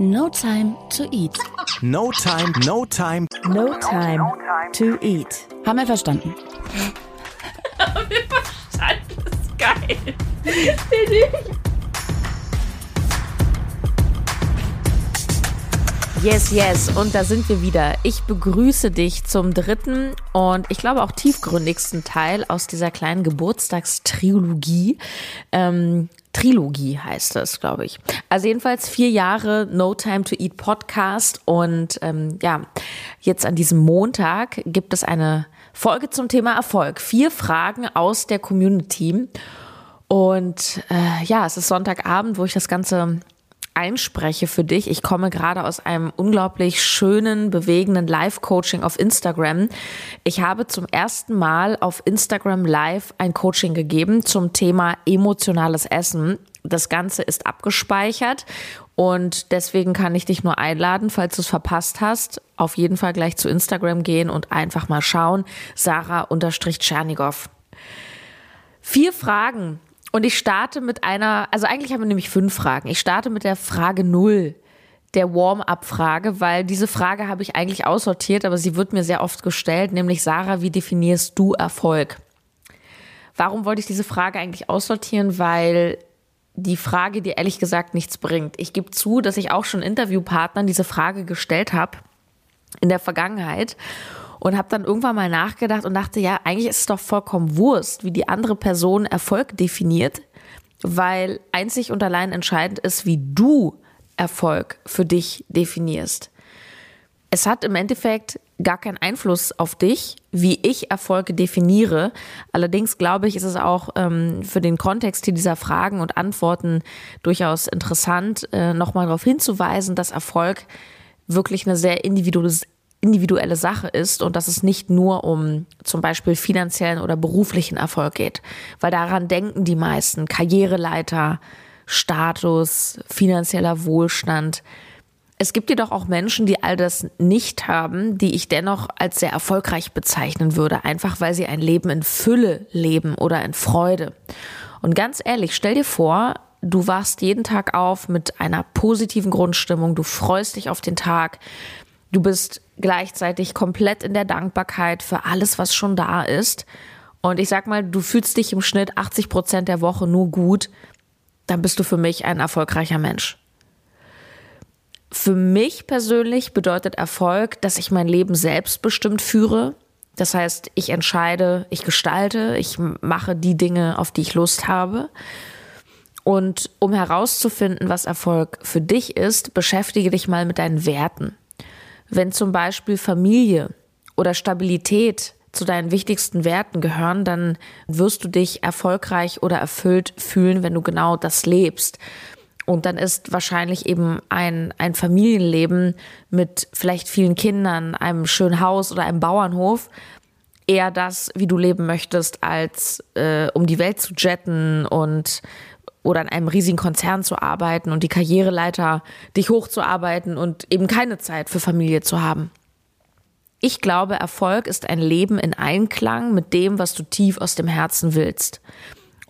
No Time to Eat. No Time, No Time. No Time to Eat. Haben wir verstanden? Haben wir verstanden? Das ist geil. Yes, yes. Und da sind wir wieder. Ich begrüße dich zum dritten und ich glaube auch tiefgründigsten Teil aus dieser kleinen Geburtstagstrilogie. Ähm, Trilogie heißt das, glaube ich. Also jedenfalls vier Jahre No Time to Eat Podcast und ähm, ja, jetzt an diesem Montag gibt es eine Folge zum Thema Erfolg. Vier Fragen aus der Community. Und äh, ja, es ist Sonntagabend, wo ich das Ganze einspreche für dich. Ich komme gerade aus einem unglaublich schönen, bewegenden Live-Coaching auf Instagram. Ich habe zum ersten Mal auf Instagram Live ein Coaching gegeben zum Thema emotionales Essen. Das Ganze ist abgespeichert und deswegen kann ich dich nur einladen, falls du es verpasst hast, auf jeden Fall gleich zu Instagram gehen und einfach mal schauen. Sarah-Tschernigow. Vier Fragen und ich starte mit einer, also eigentlich haben wir nämlich fünf Fragen. Ich starte mit der Frage null, der Warm-up-Frage, weil diese Frage habe ich eigentlich aussortiert, aber sie wird mir sehr oft gestellt, nämlich Sarah, wie definierst du Erfolg? Warum wollte ich diese Frage eigentlich aussortieren? Weil die Frage dir ehrlich gesagt nichts bringt. Ich gebe zu, dass ich auch schon Interviewpartnern diese Frage gestellt habe in der Vergangenheit und habe dann irgendwann mal nachgedacht und dachte, ja, eigentlich ist es doch vollkommen Wurst, wie die andere Person Erfolg definiert, weil einzig und allein entscheidend ist, wie du Erfolg für dich definierst. Es hat im Endeffekt gar keinen Einfluss auf dich, wie ich Erfolge definiere. Allerdings glaube ich, ist es auch ähm, für den Kontext dieser Fragen und Antworten durchaus interessant, äh, nochmal darauf hinzuweisen, dass Erfolg wirklich eine sehr individuelle, individuelle Sache ist und dass es nicht nur um zum Beispiel finanziellen oder beruflichen Erfolg geht. Weil daran denken die meisten. Karriereleiter, Status, finanzieller Wohlstand. Es gibt jedoch auch Menschen, die all das nicht haben, die ich dennoch als sehr erfolgreich bezeichnen würde, einfach weil sie ein Leben in Fülle leben oder in Freude. Und ganz ehrlich, stell dir vor, du wachst jeden Tag auf mit einer positiven Grundstimmung, du freust dich auf den Tag, Du bist gleichzeitig komplett in der Dankbarkeit für alles, was schon da ist. Und ich sag mal, du fühlst dich im Schnitt 80 Prozent der Woche nur gut, dann bist du für mich ein erfolgreicher Mensch. Für mich persönlich bedeutet Erfolg, dass ich mein Leben selbstbestimmt führe. Das heißt, ich entscheide, ich gestalte, ich mache die Dinge, auf die ich Lust habe. Und um herauszufinden, was Erfolg für dich ist, beschäftige dich mal mit deinen Werten. Wenn zum Beispiel Familie oder Stabilität zu deinen wichtigsten Werten gehören, dann wirst du dich erfolgreich oder erfüllt fühlen, wenn du genau das lebst. Und dann ist wahrscheinlich eben ein, ein Familienleben mit vielleicht vielen Kindern, einem schönen Haus oder einem Bauernhof eher das, wie du leben möchtest, als äh, um die Welt zu jetten und oder an einem riesigen Konzern zu arbeiten und die Karriereleiter dich hochzuarbeiten und eben keine Zeit für Familie zu haben. Ich glaube, Erfolg ist ein Leben in Einklang mit dem, was du tief aus dem Herzen willst.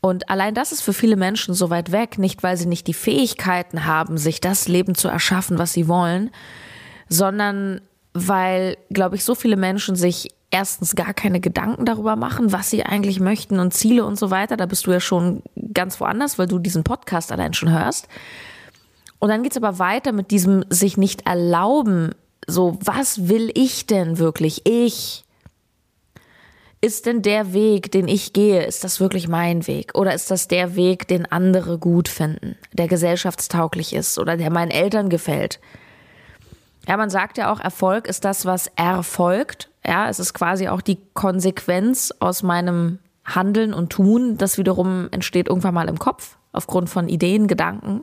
Und allein das ist für viele Menschen so weit weg, nicht weil sie nicht die Fähigkeiten haben, sich das Leben zu erschaffen, was sie wollen, sondern weil, glaube ich, so viele Menschen sich erstens gar keine Gedanken darüber machen, was sie eigentlich möchten und Ziele und so weiter. Da bist du ja schon ganz woanders, weil du diesen Podcast allein schon hörst. Und dann geht's aber weiter mit diesem sich nicht erlauben, so, was will ich denn wirklich? Ich. Ist denn der Weg, den ich gehe, ist das wirklich mein Weg? Oder ist das der Weg, den andere gut finden, der gesellschaftstauglich ist oder der meinen Eltern gefällt? Ja, man sagt ja auch, Erfolg ist das, was erfolgt ja, es ist quasi auch die Konsequenz aus meinem Handeln und Tun. Das wiederum entsteht irgendwann mal im Kopf aufgrund von Ideen, Gedanken.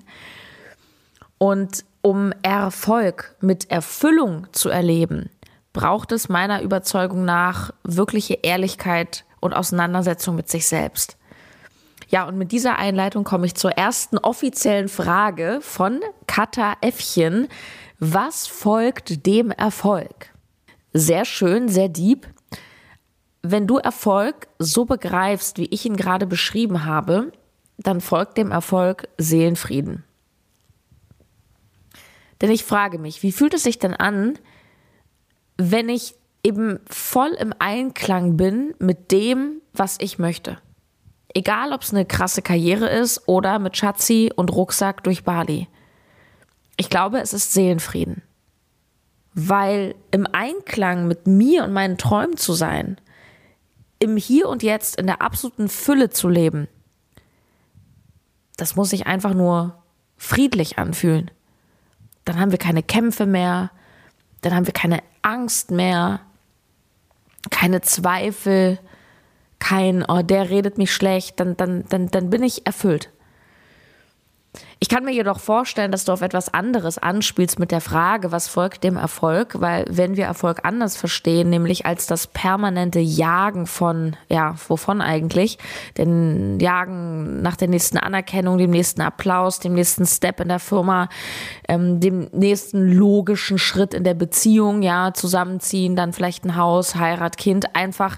Und um Erfolg mit Erfüllung zu erleben, braucht es meiner Überzeugung nach wirkliche Ehrlichkeit und Auseinandersetzung mit sich selbst. Ja, und mit dieser Einleitung komme ich zur ersten offiziellen Frage von Kata Äffchen. Was folgt dem Erfolg? Sehr schön, sehr deep. Wenn du Erfolg so begreifst, wie ich ihn gerade beschrieben habe, dann folgt dem Erfolg Seelenfrieden. Denn ich frage mich, wie fühlt es sich denn an, wenn ich eben voll im Einklang bin mit dem, was ich möchte? Egal, ob es eine krasse Karriere ist oder mit Schatzi und Rucksack durch Bali. Ich glaube, es ist Seelenfrieden. Weil im Einklang mit mir und meinen Träumen zu sein, im Hier und Jetzt in der absoluten Fülle zu leben, das muss sich einfach nur friedlich anfühlen. Dann haben wir keine Kämpfe mehr, dann haben wir keine Angst mehr, keine Zweifel, kein, oh, der redet mich schlecht, dann, dann, dann, dann bin ich erfüllt. Ich kann mir jedoch vorstellen, dass du auf etwas anderes anspielst mit der Frage, was folgt dem Erfolg, weil wenn wir Erfolg anders verstehen, nämlich als das permanente Jagen von, ja, wovon eigentlich? Denn Jagen nach der nächsten Anerkennung, dem nächsten Applaus, dem nächsten Step in der Firma, ähm, dem nächsten logischen Schritt in der Beziehung, ja, zusammenziehen, dann vielleicht ein Haus, Heirat, Kind, einfach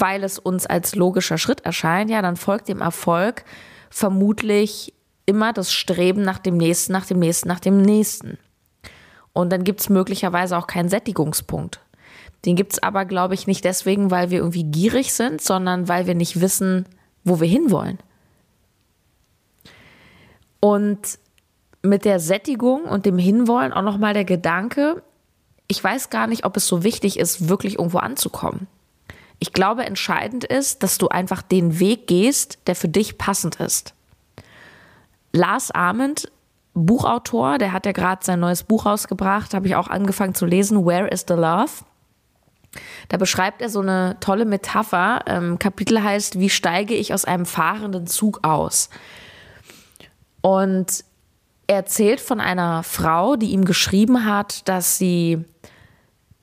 weil es uns als logischer Schritt erscheint, ja, dann folgt dem Erfolg vermutlich immer das Streben nach dem nächsten, nach dem nächsten, nach dem nächsten. Und dann gibt es möglicherweise auch keinen Sättigungspunkt. Den gibt es aber, glaube ich, nicht deswegen, weil wir irgendwie gierig sind, sondern weil wir nicht wissen, wo wir hinwollen. Und mit der Sättigung und dem Hinwollen auch nochmal der Gedanke, ich weiß gar nicht, ob es so wichtig ist, wirklich irgendwo anzukommen. Ich glaube, entscheidend ist, dass du einfach den Weg gehst, der für dich passend ist. Lars Ahmed, Buchautor, der hat ja gerade sein neues Buch rausgebracht, habe ich auch angefangen zu lesen, Where is the Love? Da beschreibt er so eine tolle Metapher. Ähm, Kapitel heißt, wie steige ich aus einem fahrenden Zug aus? Und er erzählt von einer Frau, die ihm geschrieben hat, dass sie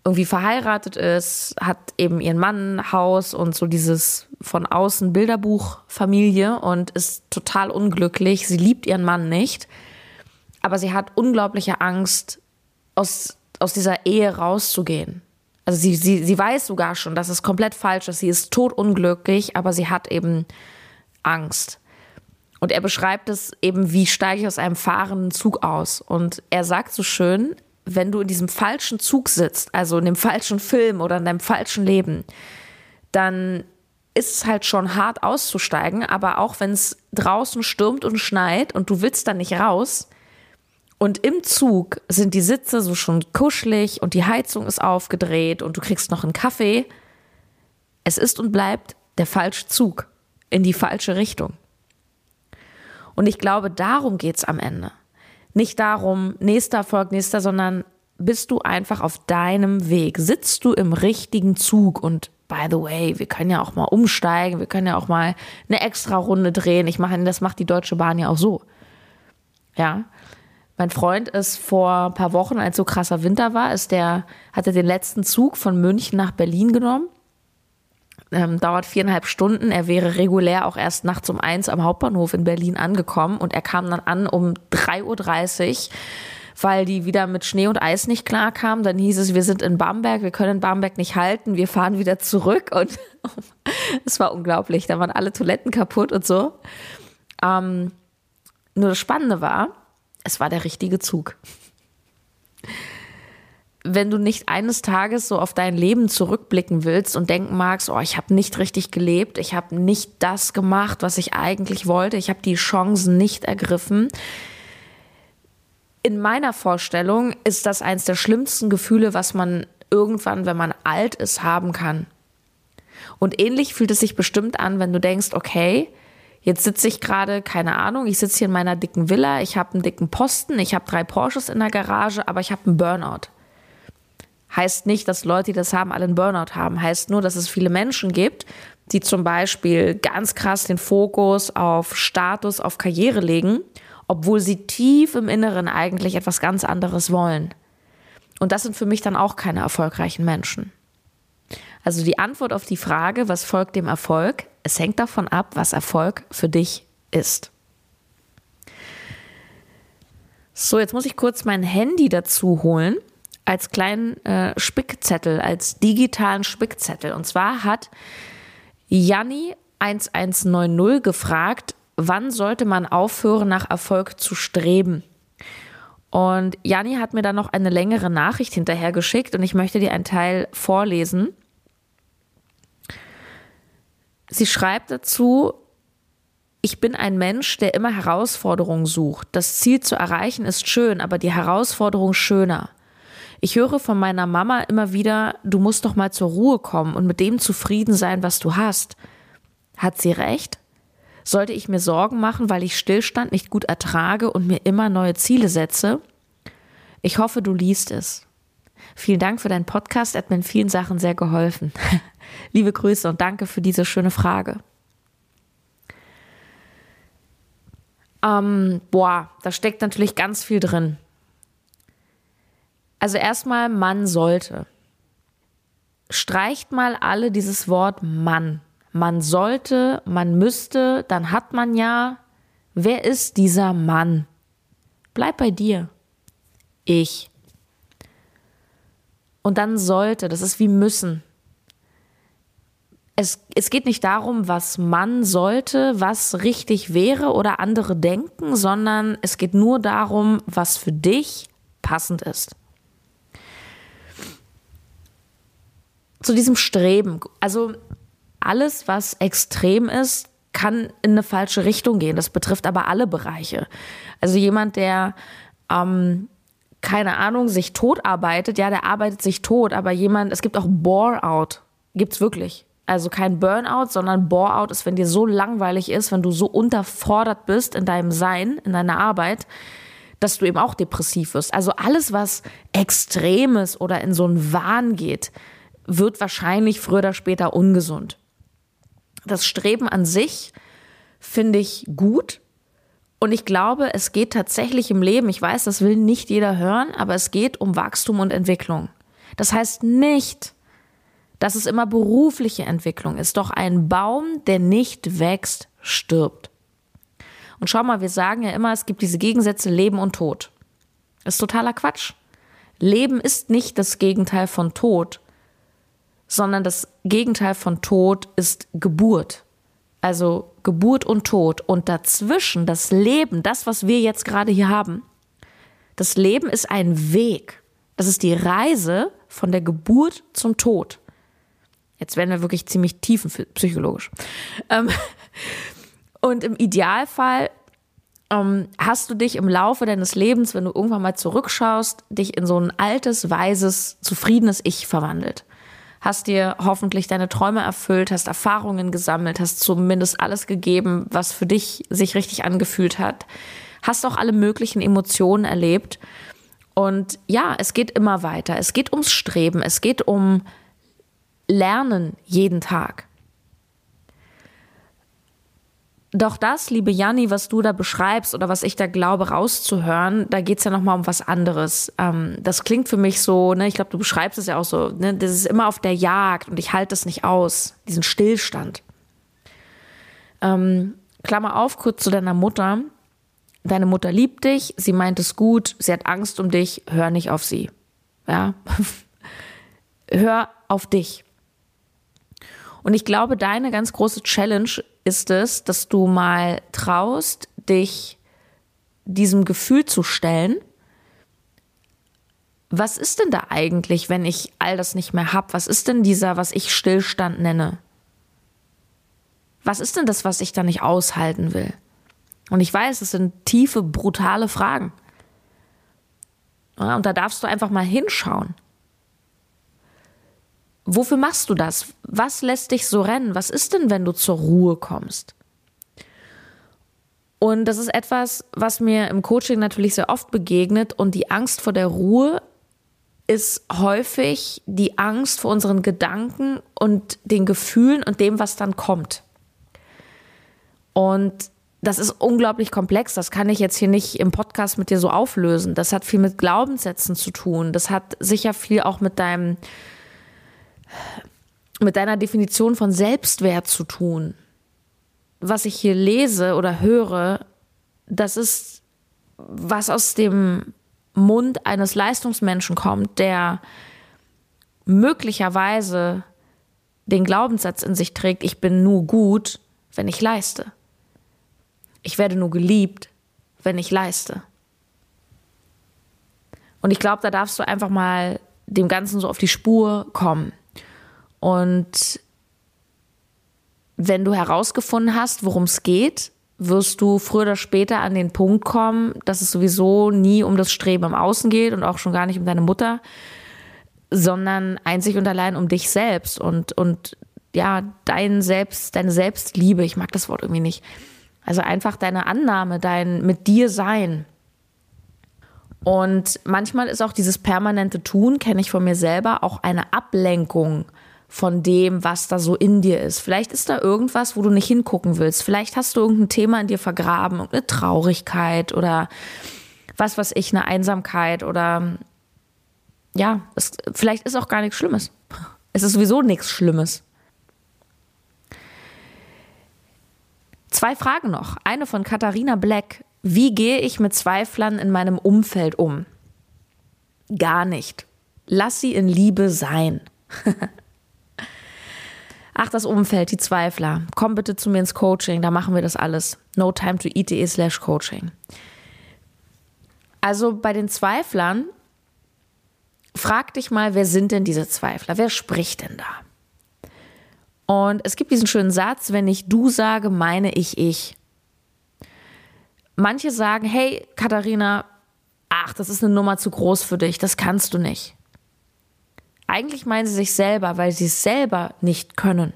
irgendwie verheiratet ist, hat eben ihren Mann, Haus und so dieses von außen Bilderbuch-Familie und ist total unglücklich. Sie liebt ihren Mann nicht, aber sie hat unglaubliche Angst, aus, aus dieser Ehe rauszugehen. Also sie, sie, sie weiß sogar schon, dass es komplett falsch ist. Sie ist totunglücklich, aber sie hat eben Angst. Und er beschreibt es eben, wie steige ich aus einem fahrenden Zug aus. Und er sagt so schön, wenn du in diesem falschen Zug sitzt, also in dem falschen Film oder in deinem falschen Leben, dann ist es halt schon hart auszusteigen, aber auch wenn es draußen stürmt und schneit und du willst dann nicht raus und im Zug sind die Sitze so schon kuschelig und die Heizung ist aufgedreht und du kriegst noch einen Kaffee, es ist und bleibt der falsche Zug in die falsche Richtung. Und ich glaube, darum geht es am Ende. Nicht darum, nächster Erfolg, nächster, sondern bist du einfach auf deinem Weg? Sitzt du im richtigen Zug? Und by the way, wir können ja auch mal umsteigen, wir können ja auch mal eine extra Runde drehen. Ich mache, das macht die Deutsche Bahn ja auch so. Ja. Mein Freund ist vor ein paar Wochen, als so krasser Winter war, ist der, hat er den letzten Zug von München nach Berlin genommen ähm, dauert viereinhalb Stunden. Er wäre regulär auch erst nachts um eins am Hauptbahnhof in Berlin angekommen und er kam dann an um 3.30 Uhr weil die wieder mit Schnee und Eis nicht klarkamen. Dann hieß es, wir sind in Bamberg, wir können Bamberg nicht halten, wir fahren wieder zurück. Und es war unglaublich. Da waren alle Toiletten kaputt und so. Ähm, nur das Spannende war, es war der richtige Zug wenn du nicht eines Tages so auf dein Leben zurückblicken willst und denken magst, oh, ich habe nicht richtig gelebt, ich habe nicht das gemacht, was ich eigentlich wollte, ich habe die Chancen nicht ergriffen. In meiner Vorstellung ist das eines der schlimmsten Gefühle, was man irgendwann, wenn man alt ist, haben kann. Und ähnlich fühlt es sich bestimmt an, wenn du denkst, okay, jetzt sitze ich gerade, keine Ahnung, ich sitze hier in meiner dicken Villa, ich habe einen dicken Posten, ich habe drei Porsches in der Garage, aber ich habe einen Burnout. Heißt nicht, dass Leute, die das haben, alle einen Burnout haben. Heißt nur, dass es viele Menschen gibt, die zum Beispiel ganz krass den Fokus auf Status, auf Karriere legen, obwohl sie tief im Inneren eigentlich etwas ganz anderes wollen. Und das sind für mich dann auch keine erfolgreichen Menschen. Also die Antwort auf die Frage, was folgt dem Erfolg, es hängt davon ab, was Erfolg für dich ist. So, jetzt muss ich kurz mein Handy dazu holen als kleinen äh, Spickzettel, als digitalen Spickzettel. Und zwar hat Janni 1190 gefragt, wann sollte man aufhören, nach Erfolg zu streben? Und Janni hat mir dann noch eine längere Nachricht hinterher geschickt und ich möchte dir einen Teil vorlesen. Sie schreibt dazu, ich bin ein Mensch, der immer Herausforderungen sucht. Das Ziel zu erreichen ist schön, aber die Herausforderung schöner. Ich höre von meiner Mama immer wieder, du musst doch mal zur Ruhe kommen und mit dem zufrieden sein, was du hast. Hat sie recht? Sollte ich mir Sorgen machen, weil ich Stillstand nicht gut ertrage und mir immer neue Ziele setze? Ich hoffe, du liest es. Vielen Dank für deinen Podcast, er hat mir in vielen Sachen sehr geholfen. Liebe Grüße und danke für diese schöne Frage. Ähm, boah, da steckt natürlich ganz viel drin. Also erstmal, man sollte. Streicht mal alle dieses Wort Mann. Man sollte, man müsste, dann hat man ja. Wer ist dieser Mann? Bleib bei dir. Ich. Und dann sollte, das ist wie müssen. Es, es geht nicht darum, was man sollte, was richtig wäre oder andere denken, sondern es geht nur darum, was für dich passend ist. Zu diesem Streben. Also alles, was extrem ist, kann in eine falsche Richtung gehen. Das betrifft aber alle Bereiche. Also jemand, der, ähm, keine Ahnung, sich tot arbeitet, ja, der arbeitet sich tot, aber jemand, es gibt auch Bore-out. Gibt's wirklich. Also kein Burnout, sondern Bore-out ist, wenn dir so langweilig ist, wenn du so unterfordert bist in deinem Sein, in deiner Arbeit, dass du eben auch depressiv wirst. Also alles, was Extremes oder in so einen Wahn geht, wird wahrscheinlich früher oder später ungesund. Das Streben an sich finde ich gut. Und ich glaube, es geht tatsächlich im Leben, ich weiß, das will nicht jeder hören, aber es geht um Wachstum und Entwicklung. Das heißt nicht, dass es immer berufliche Entwicklung ist. Doch ein Baum, der nicht wächst, stirbt. Und schau mal, wir sagen ja immer, es gibt diese Gegensätze Leben und Tod. Ist totaler Quatsch. Leben ist nicht das Gegenteil von Tod, sondern das Gegenteil von Tod ist Geburt. Also Geburt und Tod. Und dazwischen das Leben, das, was wir jetzt gerade hier haben, das Leben ist ein Weg. Das ist die Reise von der Geburt zum Tod. Jetzt werden wir wirklich ziemlich tiefenpsychologisch. Ähm, und im Idealfall ähm, hast du dich im Laufe deines Lebens, wenn du irgendwann mal zurückschaust, dich in so ein altes, weises, zufriedenes Ich verwandelt hast dir hoffentlich deine Träume erfüllt, hast Erfahrungen gesammelt, hast zumindest alles gegeben, was für dich sich richtig angefühlt hat, hast auch alle möglichen Emotionen erlebt. Und ja, es geht immer weiter. Es geht ums Streben, es geht um Lernen jeden Tag. Doch das, liebe Janni, was du da beschreibst oder was ich da glaube rauszuhören, da geht's ja nochmal um was anderes. Ähm, das klingt für mich so, ne, ich glaube, du beschreibst es ja auch so, ne, das ist immer auf der Jagd und ich halte das nicht aus, diesen Stillstand. Ähm, Klammer auf, kurz zu deiner Mutter. Deine Mutter liebt dich, sie meint es gut, sie hat Angst um dich, hör nicht auf sie. Ja. hör auf dich. Und ich glaube, deine ganz große Challenge ist es, dass du mal traust, dich diesem Gefühl zu stellen. Was ist denn da eigentlich, wenn ich all das nicht mehr habe? Was ist denn dieser, was ich Stillstand nenne? Was ist denn das, was ich da nicht aushalten will? Und ich weiß, es sind tiefe, brutale Fragen. und da darfst du einfach mal hinschauen. Wofür machst du das? Was lässt dich so rennen? Was ist denn, wenn du zur Ruhe kommst? Und das ist etwas, was mir im Coaching natürlich sehr oft begegnet. Und die Angst vor der Ruhe ist häufig die Angst vor unseren Gedanken und den Gefühlen und dem, was dann kommt. Und das ist unglaublich komplex. Das kann ich jetzt hier nicht im Podcast mit dir so auflösen. Das hat viel mit Glaubenssätzen zu tun. Das hat sicher viel auch mit deinem mit deiner Definition von Selbstwert zu tun. Was ich hier lese oder höre, das ist, was aus dem Mund eines Leistungsmenschen kommt, der möglicherweise den Glaubenssatz in sich trägt, ich bin nur gut, wenn ich leiste. Ich werde nur geliebt, wenn ich leiste. Und ich glaube, da darfst du einfach mal dem Ganzen so auf die Spur kommen. Und wenn du herausgefunden hast, worum es geht, wirst du früher oder später an den Punkt kommen, dass es sowieso nie um das Streben im Außen geht und auch schon gar nicht um deine Mutter, sondern einzig und allein um dich selbst und, und ja, dein Selbst, deine Selbstliebe. Ich mag das Wort irgendwie nicht. Also einfach deine Annahme, dein mit dir sein. Und manchmal ist auch dieses permanente Tun, kenne ich von mir selber, auch eine Ablenkung von dem, was da so in dir ist. Vielleicht ist da irgendwas, wo du nicht hingucken willst. Vielleicht hast du irgendein Thema in dir vergraben, irgendeine Traurigkeit oder was weiß ich, eine Einsamkeit oder ja, es, vielleicht ist auch gar nichts Schlimmes. Es ist sowieso nichts Schlimmes. Zwei Fragen noch. Eine von Katharina Black. Wie gehe ich mit Zweiflern in meinem Umfeld um? Gar nicht. Lass sie in Liebe sein. Ach, das Umfeld, die Zweifler. Komm bitte zu mir ins Coaching, da machen wir das alles. No time to eat.de slash coaching. Also bei den Zweiflern, frag dich mal, wer sind denn diese Zweifler? Wer spricht denn da? Und es gibt diesen schönen Satz, wenn ich du sage, meine ich ich. Manche sagen, hey Katharina, ach, das ist eine Nummer zu groß für dich, das kannst du nicht. Eigentlich meinen sie sich selber, weil sie es selber nicht können.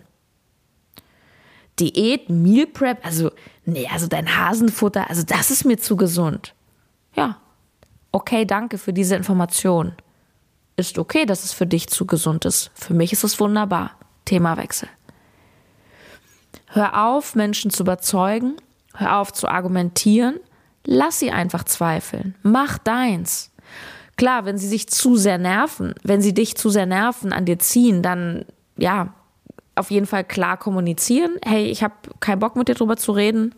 Diät, Meal Prep, also, nee, also dein Hasenfutter, also das ist mir zu gesund. Ja. Okay, danke für diese Information. Ist okay, dass es für dich zu gesund ist. Für mich ist es wunderbar. Themawechsel. Hör auf, Menschen zu überzeugen. Hör auf zu argumentieren. Lass sie einfach zweifeln. Mach deins. Klar, wenn sie sich zu sehr nerven, wenn sie dich zu sehr nerven, an dir ziehen, dann ja, auf jeden Fall klar kommunizieren. Hey, ich habe keinen Bock mit dir drüber zu reden.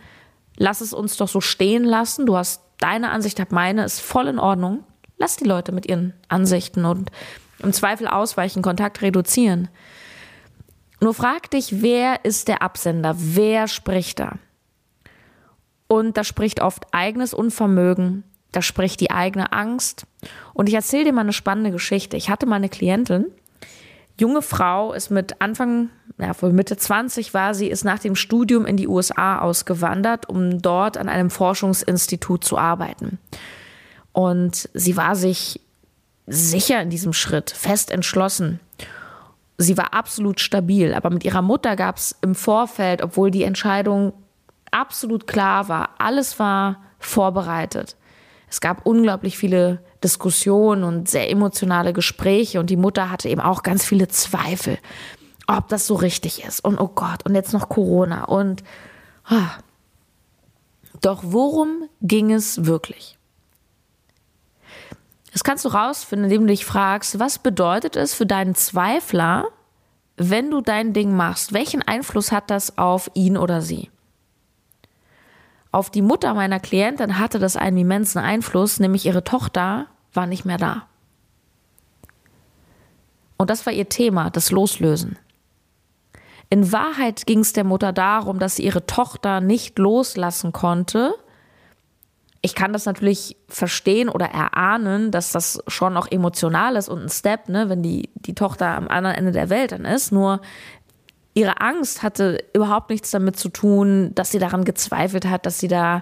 Lass es uns doch so stehen lassen. Du hast deine Ansicht, hab meine, ist voll in Ordnung. Lass die Leute mit ihren Ansichten und im Zweifel ausweichen, Kontakt reduzieren. Nur frag dich, wer ist der Absender? Wer spricht da? Und da spricht oft eigenes Unvermögen, da spricht die eigene Angst. Und ich erzähle dir mal eine spannende Geschichte. Ich hatte mal eine Klientin, junge Frau, ist mit Anfang, ja, wohl Mitte 20 war sie, ist nach dem Studium in die USA ausgewandert, um dort an einem Forschungsinstitut zu arbeiten. Und sie war sich sicher in diesem Schritt, fest entschlossen. Sie war absolut stabil, aber mit ihrer Mutter gab es im Vorfeld, obwohl die Entscheidung absolut klar war, alles war vorbereitet, es gab unglaublich viele Diskussionen und sehr emotionale Gespräche und die Mutter hatte eben auch ganz viele Zweifel, ob das so richtig ist. Und oh Gott, und jetzt noch Corona und ah. doch worum ging es wirklich? Das kannst du rausfinden, indem du dich fragst, was bedeutet es für deinen Zweifler, wenn du dein Ding machst? Welchen Einfluss hat das auf ihn oder sie? Auf die Mutter meiner Klientin hatte das einen immensen Einfluss, nämlich ihre Tochter war nicht mehr da. Und das war ihr Thema, das Loslösen. In Wahrheit ging es der Mutter darum, dass sie ihre Tochter nicht loslassen konnte. Ich kann das natürlich verstehen oder erahnen, dass das schon auch emotional ist und ein Step, ne, wenn die, die Tochter am anderen Ende der Welt dann ist. Nur ihre Angst hatte überhaupt nichts damit zu tun, dass sie daran gezweifelt hat, dass sie da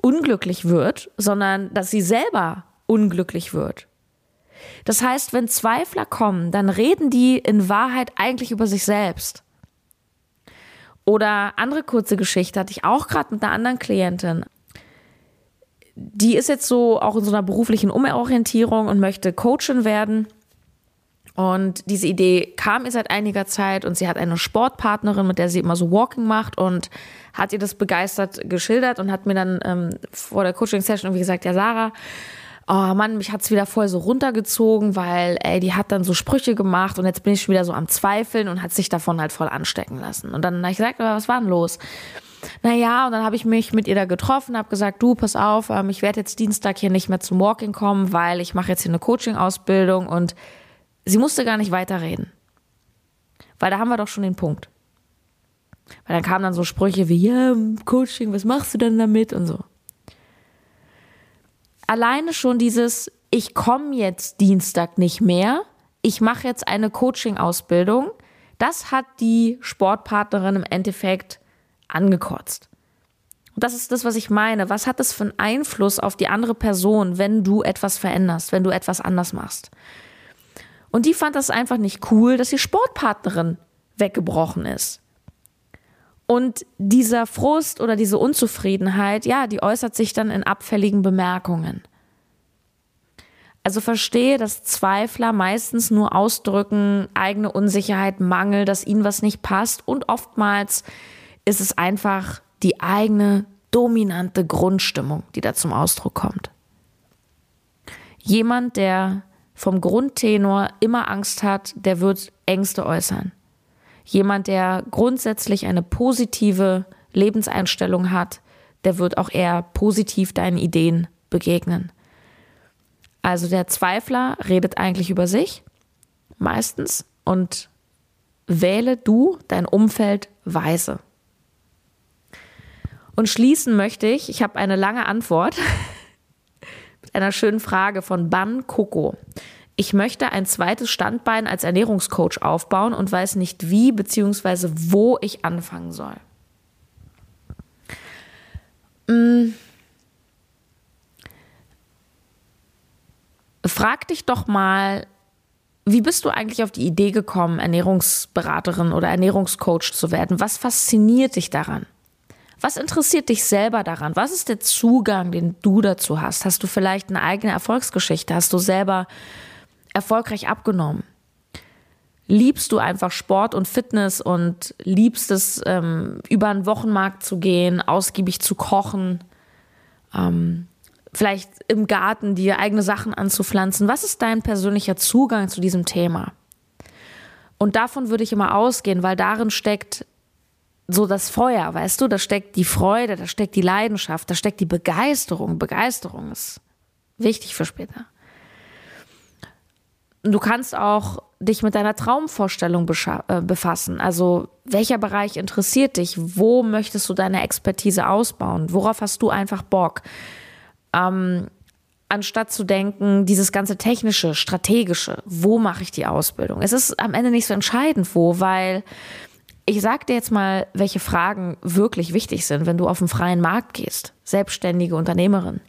unglücklich wird, sondern dass sie selber unglücklich wird. Das heißt, wenn Zweifler kommen, dann reden die in Wahrheit eigentlich über sich selbst. Oder andere kurze Geschichte hatte ich auch gerade mit einer anderen Klientin. Die ist jetzt so auch in so einer beruflichen Umorientierung und möchte Coachin werden. Und diese Idee kam ihr seit einiger Zeit und sie hat eine Sportpartnerin, mit der sie immer so Walking macht und hat ihr das begeistert geschildert und hat mir dann ähm, vor der Coaching-Session irgendwie gesagt, ja Sarah, oh Mann, mich hat's wieder voll so runtergezogen, weil ey, die hat dann so Sprüche gemacht und jetzt bin ich schon wieder so am Zweifeln und hat sich davon halt voll anstecken lassen. Und dann habe ich gesagt, was war denn los? Naja, und dann habe ich mich mit ihr da getroffen, habe gesagt, du, pass auf, ähm, ich werde jetzt Dienstag hier nicht mehr zum Walking kommen, weil ich mache jetzt hier eine Coaching-Ausbildung und sie musste gar nicht weiterreden. Weil da haben wir doch schon den Punkt. Weil dann kamen dann so Sprüche wie, ja, Coaching, was machst du denn damit und so. Alleine schon dieses, ich komme jetzt Dienstag nicht mehr, ich mache jetzt eine Coaching-Ausbildung, das hat die Sportpartnerin im Endeffekt angekotzt. Und das ist das, was ich meine. Was hat das für einen Einfluss auf die andere Person, wenn du etwas veränderst, wenn du etwas anders machst? Und die fand das einfach nicht cool, dass die Sportpartnerin weggebrochen ist. Und dieser Frust oder diese Unzufriedenheit, ja, die äußert sich dann in abfälligen Bemerkungen. Also verstehe, dass Zweifler meistens nur ausdrücken eigene Unsicherheit, Mangel, dass ihnen was nicht passt und oftmals ist es einfach die eigene dominante Grundstimmung, die da zum Ausdruck kommt. Jemand, der vom Grundtenor immer Angst hat, der wird Ängste äußern. Jemand, der grundsätzlich eine positive Lebenseinstellung hat, der wird auch eher positiv deinen Ideen begegnen. Also der Zweifler redet eigentlich über sich, meistens, und wähle du dein Umfeld weise. Und schließen möchte ich, ich habe eine lange Antwort einer schönen Frage von Ban Coco. Ich möchte ein zweites Standbein als Ernährungscoach aufbauen und weiß nicht wie bzw. wo ich anfangen soll. Hm. Frag dich doch mal, wie bist du eigentlich auf die Idee gekommen, Ernährungsberaterin oder Ernährungscoach zu werden? Was fasziniert dich daran? Was interessiert dich selber daran? Was ist der Zugang, den du dazu hast? Hast du vielleicht eine eigene Erfolgsgeschichte? Hast du selber erfolgreich abgenommen? Liebst du einfach Sport und Fitness und liebst es, ähm, über einen Wochenmarkt zu gehen, ausgiebig zu kochen, ähm, vielleicht im Garten dir eigene Sachen anzupflanzen? Was ist dein persönlicher Zugang zu diesem Thema? Und davon würde ich immer ausgehen, weil darin steckt so das Feuer, weißt du, da steckt die Freude, da steckt die Leidenschaft, da steckt die Begeisterung. Begeisterung ist wichtig für später. Du kannst auch dich mit deiner Traumvorstellung äh, befassen. Also welcher Bereich interessiert dich? Wo möchtest du deine Expertise ausbauen? Worauf hast du einfach Bock? Ähm, anstatt zu denken, dieses ganze technische, strategische, wo mache ich die Ausbildung? Es ist am Ende nicht so entscheidend, wo, weil ich sag dir jetzt mal, welche Fragen wirklich wichtig sind, wenn du auf den freien Markt gehst, selbstständige Unternehmerin.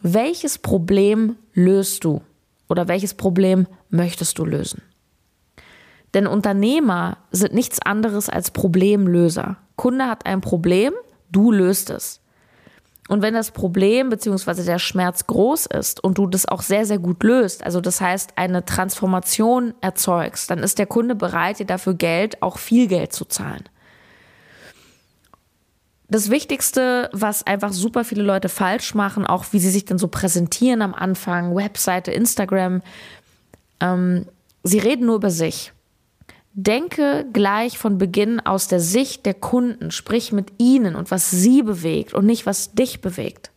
Welches Problem löst du oder welches Problem möchtest du lösen? Denn Unternehmer sind nichts anderes als Problemlöser. Kunde hat ein Problem, du löst es. Und wenn das Problem bzw. der Schmerz groß ist und du das auch sehr, sehr gut löst, also das heißt eine Transformation erzeugst, dann ist der Kunde bereit, dir dafür Geld, auch viel Geld zu zahlen. Das Wichtigste, was einfach super viele Leute falsch machen, auch wie sie sich dann so präsentieren am Anfang, Webseite, Instagram, ähm, sie reden nur über sich. Denke gleich von Beginn aus der Sicht der Kunden, sprich mit ihnen und was sie bewegt und nicht was dich bewegt.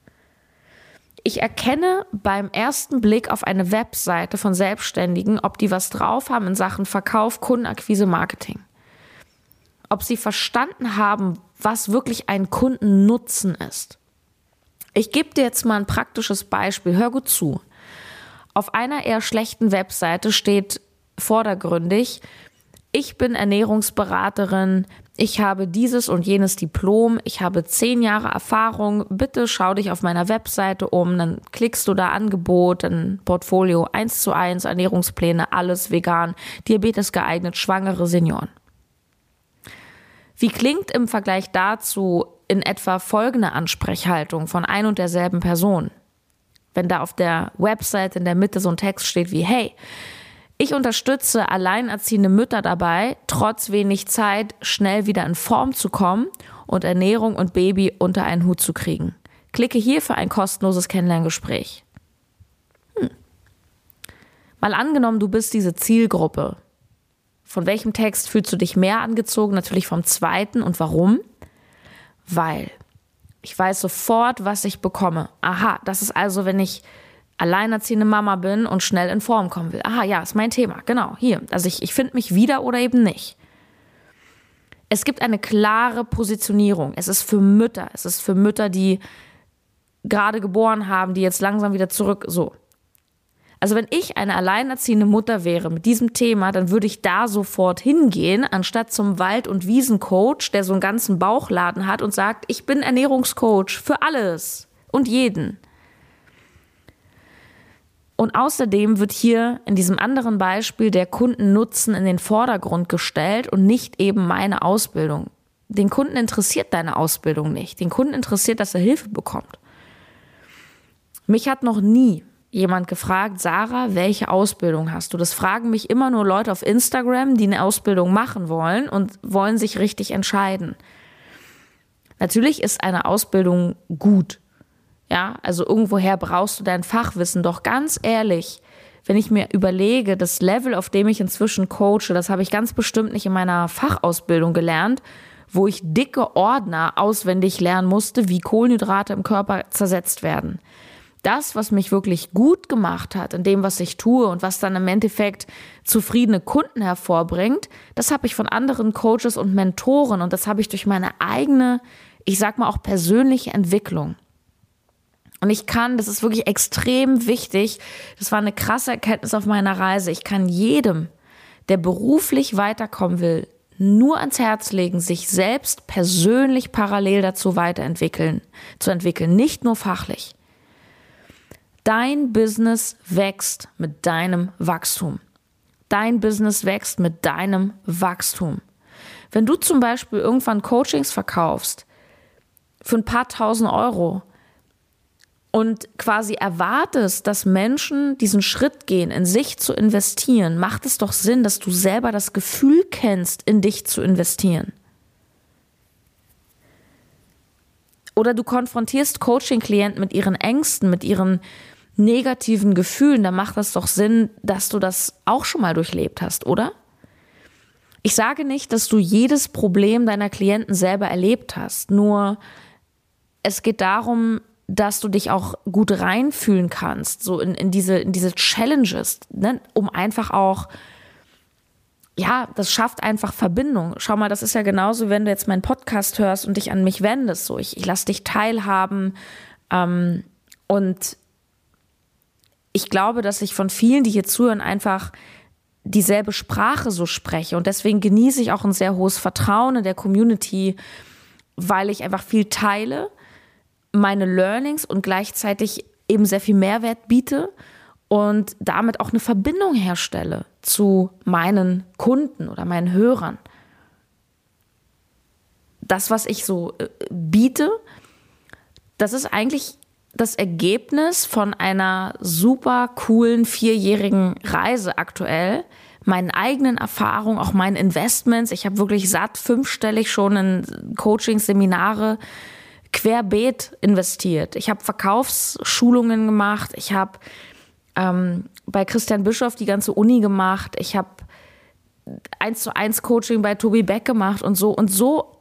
Ich erkenne beim ersten Blick auf eine Webseite von Selbstständigen, ob die was drauf haben in Sachen Verkauf, Kundenakquise, Marketing. Ob sie verstanden haben, was wirklich ein Kundennutzen ist. Ich gebe dir jetzt mal ein praktisches Beispiel. Hör gut zu. Auf einer eher schlechten Webseite steht vordergründig, ich bin Ernährungsberaterin, ich habe dieses und jenes Diplom, ich habe zehn Jahre Erfahrung, bitte schau dich auf meiner Webseite um, dann klickst du da Angebot, ein Portfolio eins zu eins, Ernährungspläne, alles vegan, Diabetes geeignet, schwangere Senioren. Wie klingt im Vergleich dazu in etwa folgende Ansprechhaltung von ein und derselben Person? Wenn da auf der Website in der Mitte so ein Text steht wie, hey, ich unterstütze alleinerziehende Mütter dabei, trotz wenig Zeit schnell wieder in Form zu kommen und Ernährung und Baby unter einen Hut zu kriegen. Klicke hier für ein kostenloses Kennenlerngespräch. Hm. Mal angenommen, du bist diese Zielgruppe. Von welchem Text fühlst du dich mehr angezogen? Natürlich vom zweiten. Und warum? Weil ich weiß sofort, was ich bekomme. Aha, das ist also, wenn ich alleinerziehende Mama bin und schnell in Form kommen will. Aha, ja, ist mein Thema. Genau, hier. Also ich, ich finde mich wieder oder eben nicht. Es gibt eine klare Positionierung. Es ist für Mütter. Es ist für Mütter, die gerade geboren haben, die jetzt langsam wieder zurück, so. Also wenn ich eine alleinerziehende Mutter wäre mit diesem Thema, dann würde ich da sofort hingehen, anstatt zum Wald- und Wiesencoach, der so einen ganzen Bauchladen hat und sagt, ich bin Ernährungscoach für alles und jeden. Und außerdem wird hier in diesem anderen Beispiel der Kundennutzen in den Vordergrund gestellt und nicht eben meine Ausbildung. Den Kunden interessiert deine Ausbildung nicht. Den Kunden interessiert, dass er Hilfe bekommt. Mich hat noch nie jemand gefragt, Sarah, welche Ausbildung hast du? Das fragen mich immer nur Leute auf Instagram, die eine Ausbildung machen wollen und wollen sich richtig entscheiden. Natürlich ist eine Ausbildung gut. Ja, also irgendwoher brauchst du dein Fachwissen. Doch ganz ehrlich, wenn ich mir überlege, das Level, auf dem ich inzwischen coache, das habe ich ganz bestimmt nicht in meiner Fachausbildung gelernt, wo ich dicke Ordner auswendig lernen musste, wie Kohlenhydrate im Körper zersetzt werden. Das, was mich wirklich gut gemacht hat in dem, was ich tue und was dann im Endeffekt zufriedene Kunden hervorbringt, das habe ich von anderen Coaches und Mentoren und das habe ich durch meine eigene, ich sag mal auch persönliche Entwicklung. Und ich kann, das ist wirklich extrem wichtig, das war eine krasse Erkenntnis auf meiner Reise, ich kann jedem, der beruflich weiterkommen will, nur ans Herz legen, sich selbst persönlich parallel dazu weiterentwickeln, zu entwickeln, nicht nur fachlich. Dein Business wächst mit deinem Wachstum. Dein Business wächst mit deinem Wachstum. Wenn du zum Beispiel irgendwann Coachings verkaufst für ein paar tausend Euro, und quasi erwartest, dass Menschen diesen Schritt gehen, in sich zu investieren, macht es doch Sinn, dass du selber das Gefühl kennst, in dich zu investieren. Oder du konfrontierst Coaching-Klienten mit ihren Ängsten, mit ihren negativen Gefühlen, da macht es doch Sinn, dass du das auch schon mal durchlebt hast, oder? Ich sage nicht, dass du jedes Problem deiner Klienten selber erlebt hast, nur es geht darum, dass du dich auch gut reinfühlen kannst, so in, in, diese, in diese Challenges, ne? um einfach auch, ja, das schafft einfach Verbindung. Schau mal, das ist ja genauso, wenn du jetzt meinen Podcast hörst und dich an mich wendest. So, ich, ich lasse dich teilhaben. Ähm, und ich glaube, dass ich von vielen, die hier zuhören, einfach dieselbe Sprache so spreche. Und deswegen genieße ich auch ein sehr hohes Vertrauen in der Community, weil ich einfach viel teile meine Learnings und gleichzeitig eben sehr viel Mehrwert biete und damit auch eine Verbindung herstelle zu meinen Kunden oder meinen Hörern. Das, was ich so äh, biete, das ist eigentlich das Ergebnis von einer super coolen vierjährigen Reise aktuell, meinen eigenen Erfahrungen, auch meinen Investments. Ich habe wirklich satt fünfstellig schon in Coachings, Seminare querbeet investiert. Ich habe Verkaufsschulungen gemacht. Ich habe ähm, bei Christian Bischoff die ganze Uni gemacht. Ich habe eins zu eins Coaching bei Tobi Beck gemacht und so und so.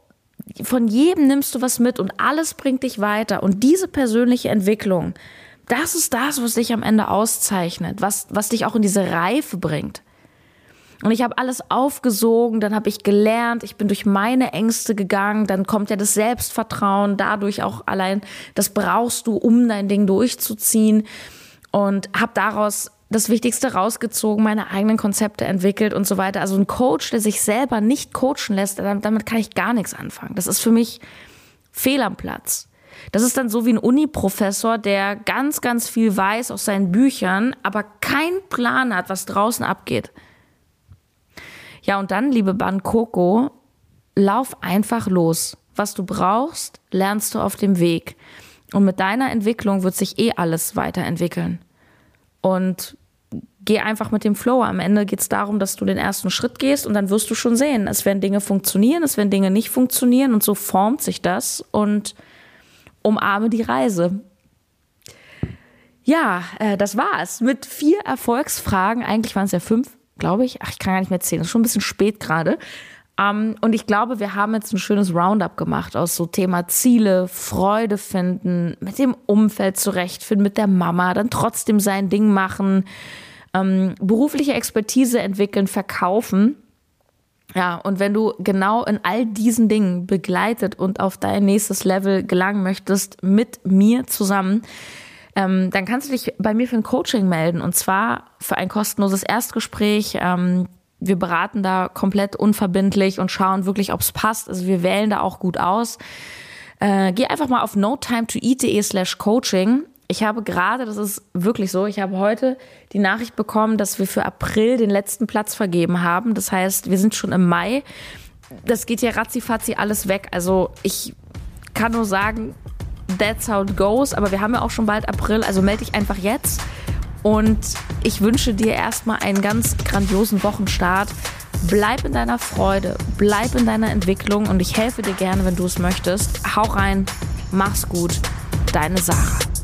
Von jedem nimmst du was mit und alles bringt dich weiter. Und diese persönliche Entwicklung, das ist das, was dich am Ende auszeichnet, was, was dich auch in diese Reife bringt. Und ich habe alles aufgesogen, dann habe ich gelernt, ich bin durch meine Ängste gegangen, dann kommt ja das Selbstvertrauen, dadurch auch allein, das brauchst du, um dein Ding durchzuziehen. Und habe daraus das Wichtigste rausgezogen, meine eigenen Konzepte entwickelt und so weiter. Also ein Coach, der sich selber nicht coachen lässt, damit kann ich gar nichts anfangen. Das ist für mich fehl am Platz. Das ist dann so wie ein Uni-Professor, der ganz, ganz viel weiß aus seinen Büchern, aber keinen Plan hat, was draußen abgeht. Ja, und dann, liebe Ban Coco, lauf einfach los. Was du brauchst, lernst du auf dem Weg. Und mit deiner Entwicklung wird sich eh alles weiterentwickeln. Und geh einfach mit dem Flow. Am Ende geht es darum, dass du den ersten Schritt gehst und dann wirst du schon sehen. Es werden Dinge funktionieren, es werden Dinge nicht funktionieren und so formt sich das und umarme die Reise. Ja, äh, das war's mit vier Erfolgsfragen. Eigentlich waren es ja fünf glaube ich. Ach, ich kann gar nicht mehr zählen. Ist schon ein bisschen spät gerade. Um, ähm, und ich glaube, wir haben jetzt ein schönes Roundup gemacht aus so Thema Ziele, Freude finden, mit dem Umfeld zurechtfinden, mit der Mama, dann trotzdem sein Ding machen, ähm, berufliche Expertise entwickeln, verkaufen. Ja, und wenn du genau in all diesen Dingen begleitet und auf dein nächstes Level gelangen möchtest, mit mir zusammen, ähm, dann kannst du dich bei mir für ein Coaching melden und zwar für ein kostenloses Erstgespräch. Ähm, wir beraten da komplett unverbindlich und schauen wirklich, ob es passt. Also wir wählen da auch gut aus. Äh, geh einfach mal auf notimetoeat.de slash coaching. Ich habe gerade, das ist wirklich so, ich habe heute die Nachricht bekommen, dass wir für April den letzten Platz vergeben haben. Das heißt, wir sind schon im Mai. Das geht ja ratzifatzi alles weg. Also ich kann nur sagen, that's how it goes. Aber wir haben ja auch schon bald April, also melde dich einfach jetzt. Und ich wünsche dir erstmal einen ganz grandiosen Wochenstart. Bleib in deiner Freude, bleib in deiner Entwicklung und ich helfe dir gerne, wenn du es möchtest. Hau rein, mach's gut, deine Sarah.